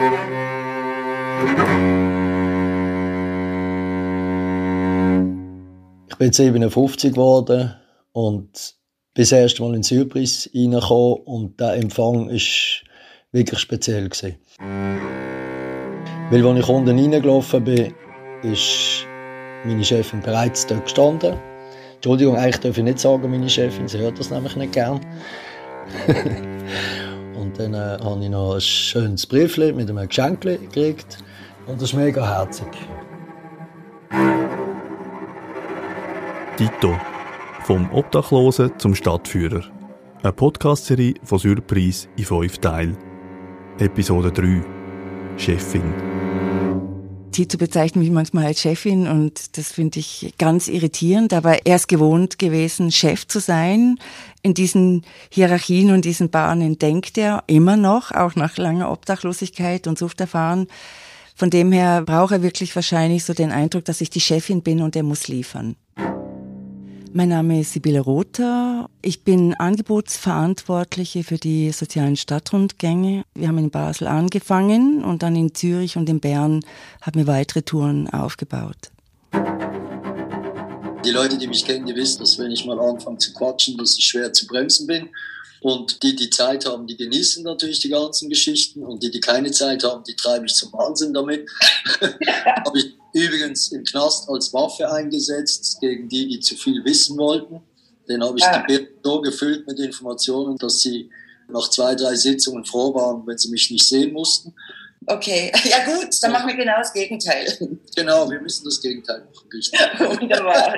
Ich bin 57 geworden und bis erst mal in Surprise reingekommen und der Empfang ist wirklich speziell. Weil, als ich unten reingelaufen bin, ist meine Chefin bereits dort gestanden. Entschuldigung, eigentlich darf ich nicht sagen, meine Chefin, sie hört das nämlich nicht gern. und dann äh, habe ich noch ein schönes Briefchen mit einem Geschenk gekriegt und das ist mega herzig. Tito. Vom Obdachlosen zum Stadtführer. Eine Podcast-Serie von Surprise in fünf Teilen. Episode 3. Chefin. Tito bezeichnet mich manchmal als Chefin und das finde ich ganz irritierend, aber er ist gewohnt gewesen, Chef zu sein. In diesen Hierarchien und diesen Bahnen denkt er immer noch, auch nach langer Obdachlosigkeit und Suchterfahren. Von dem her braucht er wirklich wahrscheinlich so den Eindruck, dass ich die Chefin bin und er muss liefern. Mein Name ist Sibylle Rother. Ich bin Angebotsverantwortliche für die sozialen Stadtrundgänge. Wir haben in Basel angefangen und dann in Zürich und in Bern haben wir weitere Touren aufgebaut. Die Leute, die mich kennen, die wissen, dass wenn ich mal anfange zu quatschen, dass ich schwer zu bremsen bin. Und die, die Zeit haben, die genießen natürlich die ganzen Geschichten. Und die, die keine Zeit haben, die treibe ich zum Wahnsinn damit. Habe ich übrigens im Knast als Waffe eingesetzt gegen die, die zu viel wissen wollten. Den habe ich ja. so gefüllt mit Informationen, dass sie nach zwei, drei Sitzungen froh waren, wenn sie mich nicht sehen mussten. Okay, ja gut, dann machen wir genau das Gegenteil. Genau, wir müssen das Gegenteil machen. Richtig. Wunderbar.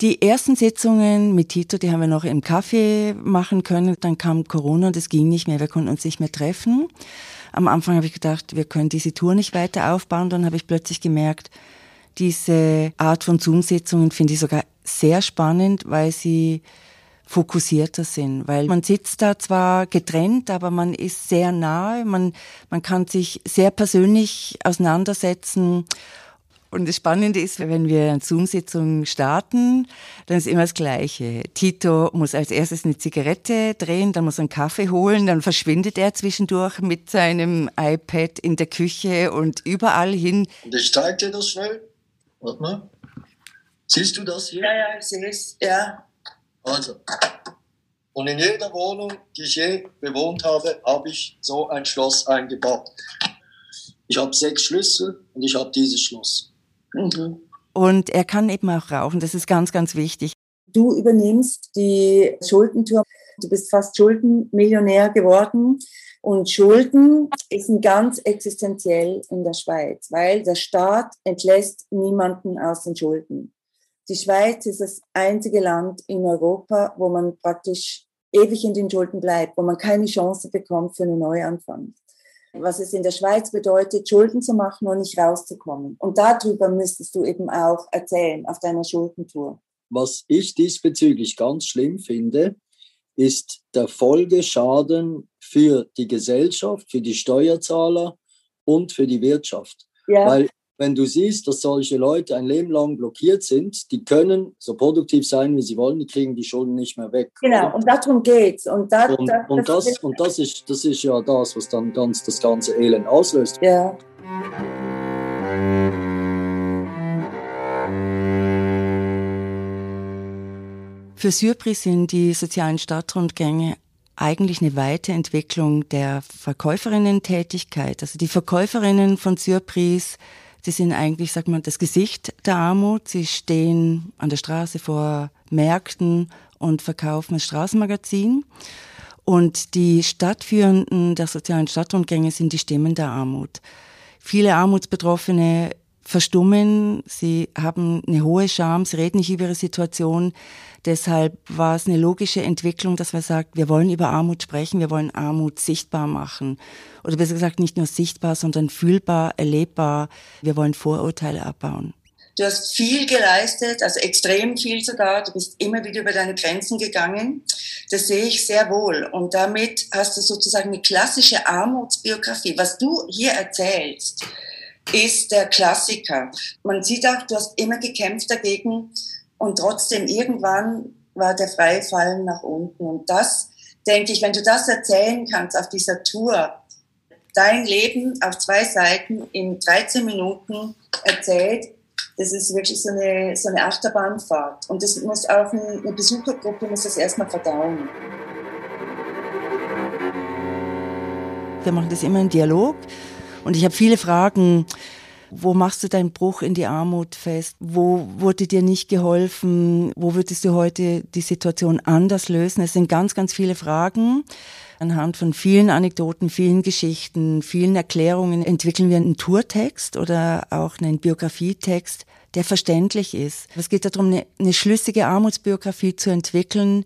Die ersten Sitzungen mit Tito, die haben wir noch im Café machen können. Dann kam Corona und es ging nicht mehr. Wir konnten uns nicht mehr treffen. Am Anfang habe ich gedacht, wir können diese Tour nicht weiter aufbauen. Dann habe ich plötzlich gemerkt, diese Art von Zoom-Sitzungen finde ich sogar sehr spannend, weil sie fokussierter sind, weil man sitzt da zwar getrennt, aber man ist sehr nahe, man, man kann sich sehr persönlich auseinandersetzen und das Spannende ist, wenn wir eine Zoom-Sitzung starten, dann ist immer das Gleiche. Tito muss als erstes eine Zigarette drehen, dann muss er einen Kaffee holen, dann verschwindet er zwischendurch mit seinem iPad in der Küche und überall hin. Und ich zeige dir das schnell. Warte mal. Siehst du das hier? Ja, ja, ich sehe es. Ja. Also. Und in jeder Wohnung, die ich je bewohnt habe, habe ich so ein Schloss eingebaut. Ich habe sechs Schlüssel und ich habe dieses Schloss. Mhm. Und er kann eben auch rauchen. Das ist ganz, ganz wichtig. Du übernimmst die Schuldentour. Du bist fast Schuldenmillionär geworden. Und Schulden ist ganz existenziell in der Schweiz, weil der Staat entlässt niemanden aus den Schulden. Die Schweiz ist das einzige Land in Europa, wo man praktisch ewig in den Schulden bleibt, wo man keine Chance bekommt für einen Neuanfang was es in der Schweiz bedeutet, Schulden zu machen und nicht rauszukommen. Und darüber müsstest du eben auch erzählen auf deiner Schuldentour. Was ich diesbezüglich ganz schlimm finde, ist der Folgeschaden für die Gesellschaft, für die Steuerzahler und für die Wirtschaft. Ja. Weil wenn du siehst, dass solche Leute ein Leben lang blockiert sind, die können so produktiv sein, wie sie wollen, die kriegen die Schulden nicht mehr weg. Genau, und darum geht's. Und, da, und, da, und, das, das, und das, ist, das ist ja das, was dann ganz das ganze Elend auslöst. Ja. Für Surpris sind die sozialen Stadtrundgänge eigentlich eine Weiterentwicklung der Verkäuferinnen-Tätigkeit. Also die Verkäuferinnen von Surprise Sie sind eigentlich, sagt man, das Gesicht der Armut. Sie stehen an der Straße vor Märkten und verkaufen ein Straßenmagazin. Und die Stadtführenden der sozialen Stadtrundgänge sind die Stimmen der Armut. Viele Armutsbetroffene verstummen, sie haben eine hohe Scham, sie reden nicht über ihre Situation. Deshalb war es eine logische Entwicklung, dass man sagt, wir wollen über Armut sprechen, wir wollen Armut sichtbar machen. Oder besser gesagt, nicht nur sichtbar, sondern fühlbar, erlebbar. Wir wollen Vorurteile abbauen. Du hast viel geleistet, also extrem viel sogar. Du bist immer wieder über deine Grenzen gegangen. Das sehe ich sehr wohl. Und damit hast du sozusagen eine klassische Armutsbiografie. Was du hier erzählst, ist der Klassiker. Man sieht auch, du hast immer gekämpft dagegen und trotzdem irgendwann war der freie Fallen nach unten. Und das, denke ich, wenn du das erzählen kannst auf dieser Tour, dein Leben auf zwei Seiten in 13 Minuten erzählt. Das ist wirklich so eine, so eine Achterbahnfahrt. Und das muss auch eine Besuchergruppe muss das erstmal verdauen. Wir machen das immer im Dialog. Und ich habe viele Fragen. Wo machst du deinen Bruch in die Armut fest? Wo wurde dir nicht geholfen? Wo würdest du heute die Situation anders lösen? Es sind ganz, ganz viele Fragen. Anhand von vielen Anekdoten, vielen Geschichten, vielen Erklärungen entwickeln wir einen Tourtext oder auch einen Biografietext, der verständlich ist. Es geht darum, eine, eine schlüssige Armutsbiografie zu entwickeln,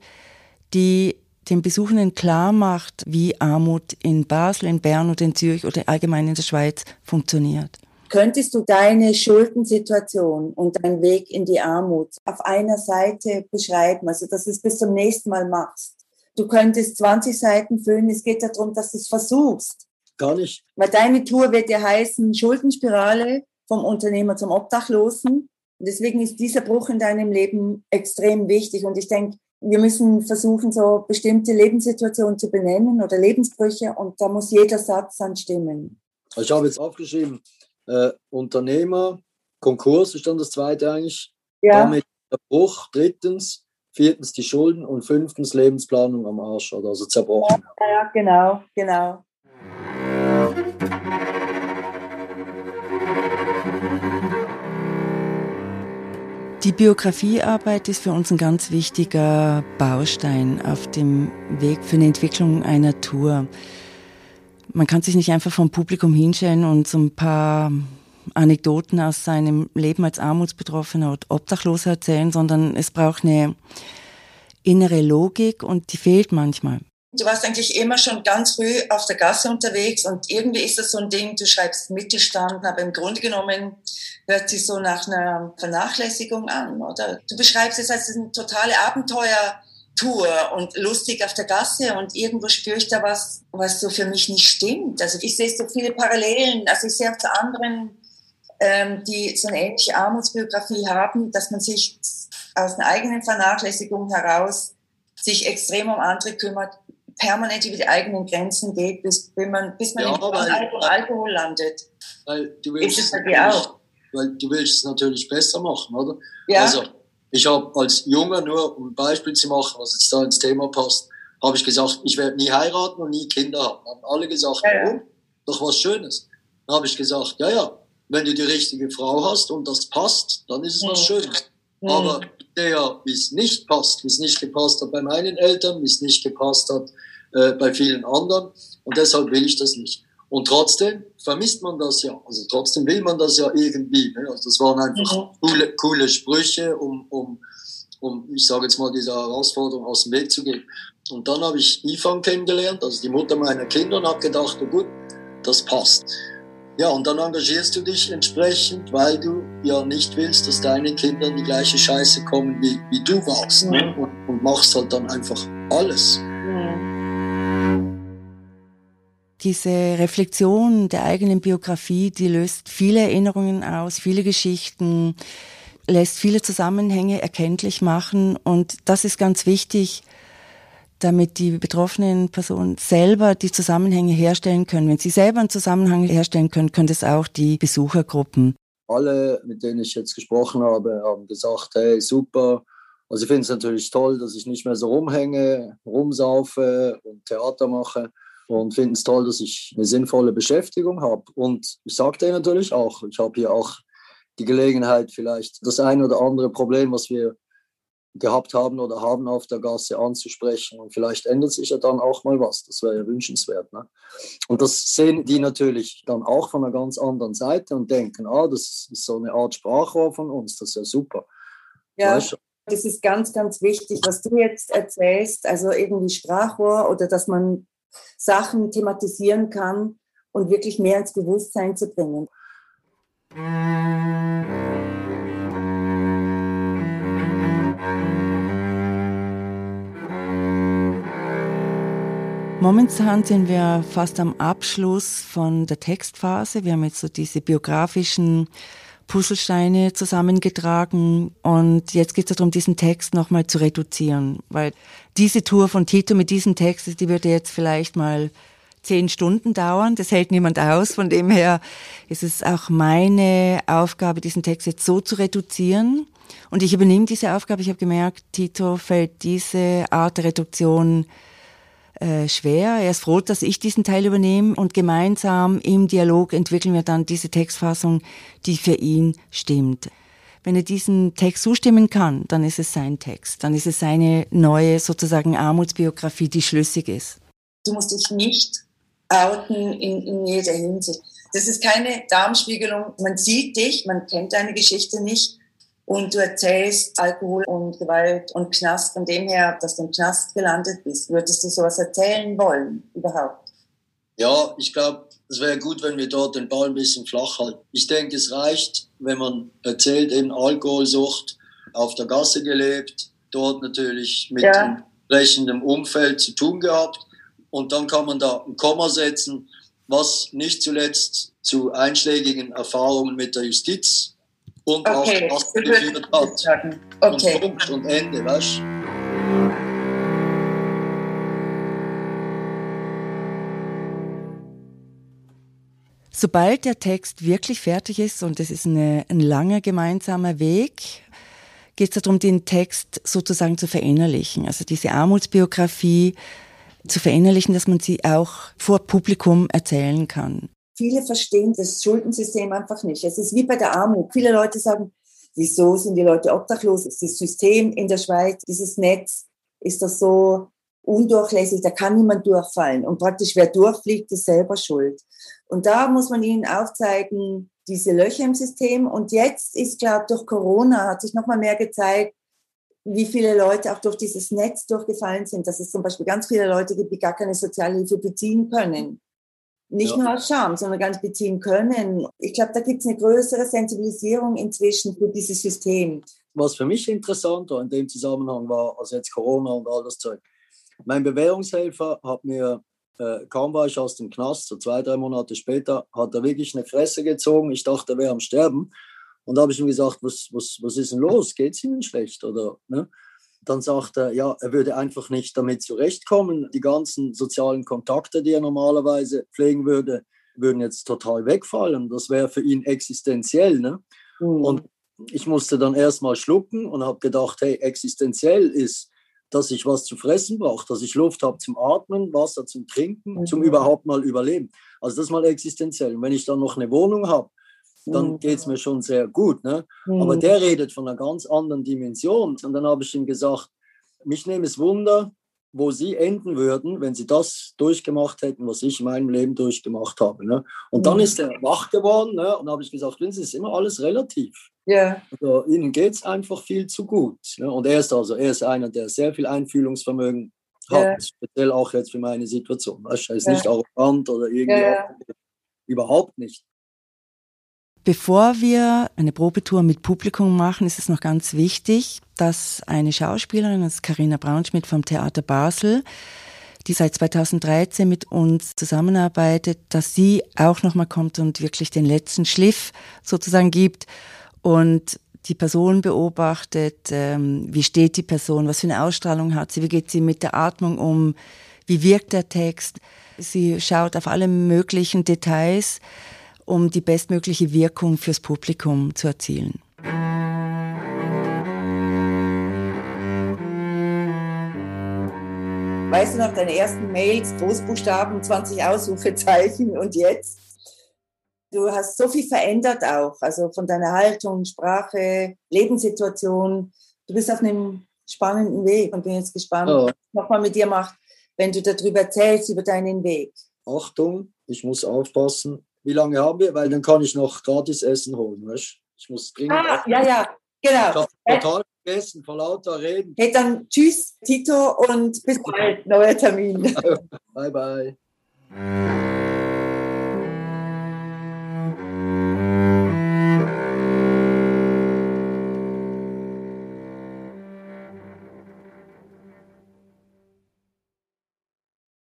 die den Besuchenden klar macht, wie Armut in Basel, in Bern oder in Zürich oder allgemein in der Schweiz funktioniert. Könntest du deine Schuldensituation und deinen Weg in die Armut auf einer Seite beschreiben, also dass du es bis zum nächsten Mal machst? Du könntest 20 Seiten füllen. Es geht darum, dass du es versuchst. Gar nicht. Weil deine Tour wird ja heißen Schuldenspirale vom Unternehmer zum Obdachlosen. Und deswegen ist dieser Bruch in deinem Leben extrem wichtig. Und ich denke, wir müssen versuchen, so bestimmte Lebenssituationen zu benennen oder Lebensbrüche und da muss jeder Satz dann stimmen. Ich habe jetzt aufgeschrieben, äh, Unternehmer, Konkurs ist dann das zweite eigentlich. Ja. Damit der Bruch. Drittens, viertens die Schulden und fünftens Lebensplanung am Arsch oder also zerbrochen. Ja, ja genau, genau. Die Biografiearbeit ist für uns ein ganz wichtiger Baustein auf dem Weg für eine Entwicklung einer Tour. Man kann sich nicht einfach vom Publikum hinstellen und so ein paar Anekdoten aus seinem Leben als Armutsbetroffener oder Obdachloser erzählen, sondern es braucht eine innere Logik und die fehlt manchmal. Du warst eigentlich immer schon ganz früh auf der Gasse unterwegs und irgendwie ist das so ein Ding, du schreibst Mittelstand, aber im Grunde genommen hört sich so nach einer Vernachlässigung an, oder? Du beschreibst es als eine totale Abenteuertour und lustig auf der Gasse und irgendwo spüre ich da was, was so für mich nicht stimmt. Also ich sehe so viele Parallelen, also ich sehe auch zu anderen, ähm, die so eine ähnliche Armutsbiografie haben, dass man sich aus einer eigenen Vernachlässigung heraus sich extrem um andere kümmert, permanent über die eigenen Grenzen geht, bis, bis man, bis man ja, im Alkohol, Alkohol landet. Weil du willst ist es bei auch? weil du willst es natürlich besser machen, oder? Ja. Also, ich habe als Junge, nur um ein Beispiel zu machen, was jetzt da ins Thema passt, habe ich gesagt, ich werde nie heiraten und nie Kinder haben. Haben alle gesagt, ja, warum? Ja. Doch was Schönes. Dann habe ich gesagt, ja, ja, wenn du die richtige Frau hast und das passt, dann ist es mhm. was Schönes. Mhm. Aber der, wie es nicht passt, wie es nicht gepasst hat bei meinen Eltern, wie es nicht gepasst hat äh, bei vielen anderen. Und deshalb will ich das nicht. Und trotzdem vermisst man das ja. Also trotzdem will man das ja irgendwie. Ne? Also das waren einfach mhm. coole, coole Sprüche, um, um, um, ich sage jetzt mal, dieser Herausforderung aus dem Weg zu gehen. Und dann habe ich Ivan kennengelernt, also die Mutter meiner Kinder, und habe gedacht, oh gut, das passt. Ja, und dann engagierst du dich entsprechend, weil du ja nicht willst, dass deine Kinder in die gleiche Scheiße kommen, wie, wie du warst. Ne? Und, und machst halt dann einfach alles. Diese Reflexion der eigenen Biografie, die löst viele Erinnerungen aus, viele Geschichten, lässt viele Zusammenhänge erkenntlich machen. Und das ist ganz wichtig, damit die betroffenen Personen selber die Zusammenhänge herstellen können. Wenn sie selber einen Zusammenhang herstellen können, können das auch die Besuchergruppen. Alle, mit denen ich jetzt gesprochen habe, haben gesagt, hey, super. Also ich finde es natürlich toll, dass ich nicht mehr so rumhänge, rumsaufe und Theater mache und finden es toll, dass ich eine sinnvolle Beschäftigung habe. Und ich sagte natürlich auch, ich habe hier auch die Gelegenheit, vielleicht das ein oder andere Problem, was wir gehabt haben oder haben auf der Gasse anzusprechen. Und vielleicht ändert sich ja dann auch mal was. Das wäre ja wünschenswert. Ne? Und das sehen die natürlich dann auch von einer ganz anderen Seite und denken, ah, das ist so eine Art Sprachrohr von uns. Das ist ja super. Ja. Weißt Das ist ganz, ganz wichtig, was du jetzt erzählst, also irgendwie Sprachrohr oder dass man Sachen thematisieren kann und wirklich mehr ins Bewusstsein zu bringen. Momentan sind wir fast am Abschluss von der Textphase. Wir haben jetzt so diese biografischen Puzzlesteine zusammengetragen und jetzt geht es darum, diesen Text nochmal zu reduzieren, weil diese Tour von Tito mit diesem Text, die würde jetzt vielleicht mal zehn Stunden dauern. Das hält niemand aus. Von dem her ist es auch meine Aufgabe, diesen Text jetzt so zu reduzieren. Und ich übernehme diese Aufgabe. Ich habe gemerkt, Tito fällt diese Art der Reduktion äh, schwer. Er ist froh, dass ich diesen Teil übernehme und gemeinsam im Dialog entwickeln wir dann diese Textfassung, die für ihn stimmt. Wenn er diesen Text zustimmen kann, dann ist es sein Text. Dann ist es seine neue sozusagen Armutsbiografie, die schlüssig ist. Du musst dich nicht outen in, in jeder Hinsicht. Das ist keine Darmspiegelung. Man sieht dich, man kennt deine Geschichte nicht und du erzählst Alkohol und Gewalt und Knast. Von dem her, dass du im Knast gelandet bist, würdest du sowas erzählen wollen überhaupt? Ja, ich glaube, es wäre gut, wenn wir dort den Ball ein bisschen flach halten. Ich denke, es reicht, wenn man erzählt, eben Alkoholsucht, auf der Gasse gelebt, dort natürlich mit ja. entsprechendem Umfeld zu tun gehabt und dann kann man da ein Komma setzen, was nicht zuletzt zu einschlägigen Erfahrungen mit der Justiz und okay. auch was geführt hat. Okay. Und Punkt und Ende, weißt Sobald der Text wirklich fertig ist, und es ist eine, ein langer gemeinsamer Weg, geht es darum, den Text sozusagen zu verinnerlichen. Also diese Armutsbiografie zu verinnerlichen, dass man sie auch vor Publikum erzählen kann. Viele verstehen das Schuldensystem einfach nicht. Es ist wie bei der Armut. Viele Leute sagen, wieso sind die Leute obdachlos? Das System in der Schweiz, dieses Netz, ist das so undurchlässig, da kann niemand durchfallen. Und praktisch wer durchfliegt, ist selber schuld. Und da muss man ihnen aufzeigen, diese Löcher im System. Und jetzt ist, glaube ich, durch Corona hat sich nochmal mehr gezeigt, wie viele Leute auch durch dieses Netz durchgefallen sind, dass es zum Beispiel ganz viele Leute gibt, die gar keine Sozialhilfe beziehen können. Nicht ja. nur aus Scham, sondern ganz beziehen können. Ich glaube, da gibt es eine größere Sensibilisierung inzwischen für dieses System. Was für mich interessant war in dem Zusammenhang war, also jetzt Corona und all das Zeug. Mein Bewährungshelfer hat mir, äh, kaum war ich aus dem Knast, so zwei, drei Monate später, hat er wirklich eine Fresse gezogen. Ich dachte, er wäre am Sterben. Und da habe ich ihm gesagt, was, was, was ist denn los? Geht es Ihnen schlecht? Oder, ne? Dann sagt er, ja, er würde einfach nicht damit zurechtkommen. Die ganzen sozialen Kontakte, die er normalerweise pflegen würde, würden jetzt total wegfallen. Das wäre für ihn existenziell. Ne? Mhm. Und ich musste dann erstmal schlucken und habe gedacht, hey, existenziell ist, dass ich was zu fressen brauche, dass ich Luft habe zum Atmen, Wasser zum Trinken, mhm. zum überhaupt mal überleben. Also das ist mal existenziell. Und wenn ich dann noch eine Wohnung habe, dann mhm. geht es mir schon sehr gut. Ne? Mhm. Aber der redet von einer ganz anderen Dimension. Und dann habe ich ihm gesagt, mich nehme es Wunder, wo Sie enden würden, wenn Sie das durchgemacht hätten, was ich in meinem Leben durchgemacht habe. Ne? Und dann mhm. ist er wach geworden ne? und habe ich gesagt, es ist immer alles relativ. Ja. Also, Ihnen geht es einfach viel zu gut. Ne? Und er ist also, er ist einer, der sehr viel Einfühlungsvermögen hat, ja. speziell auch jetzt für meine Situation. Er ist ja. nicht arrogant oder irgendwie, ja. überhaupt nicht. Bevor wir eine Probetour mit Publikum machen, ist es noch ganz wichtig, dass eine Schauspielerin, das ist Carina Braunschmidt vom Theater Basel, die seit 2013 mit uns zusammenarbeitet, dass sie auch nochmal kommt und wirklich den letzten Schliff sozusagen gibt und die Person beobachtet, ähm, wie steht die Person, was für eine Ausstrahlung hat sie, wie geht sie mit der Atmung um, wie wirkt der Text. Sie schaut auf alle möglichen Details um die bestmögliche Wirkung fürs Publikum zu erzielen. Weißt du noch, deine ersten Mails, Großbuchstaben, 20 Ausrufezeichen und jetzt? Du hast so viel verändert auch, also von deiner Haltung, Sprache, Lebenssituation. Du bist auf einem spannenden Weg und bin jetzt gespannt, oh. was nochmal mit dir macht, wenn du darüber erzählst, über deinen Weg. Achtung, ich muss aufpassen, wie lange haben wir? Weil dann kann ich noch gratis Essen holen, weißt Ich muss dringend. Ah, ja, ja, genau. Ich habe total vergessen, vor lauter Reden. Hey, dann tschüss, Tito, und bis bald. Neuer Termin. bye, bye.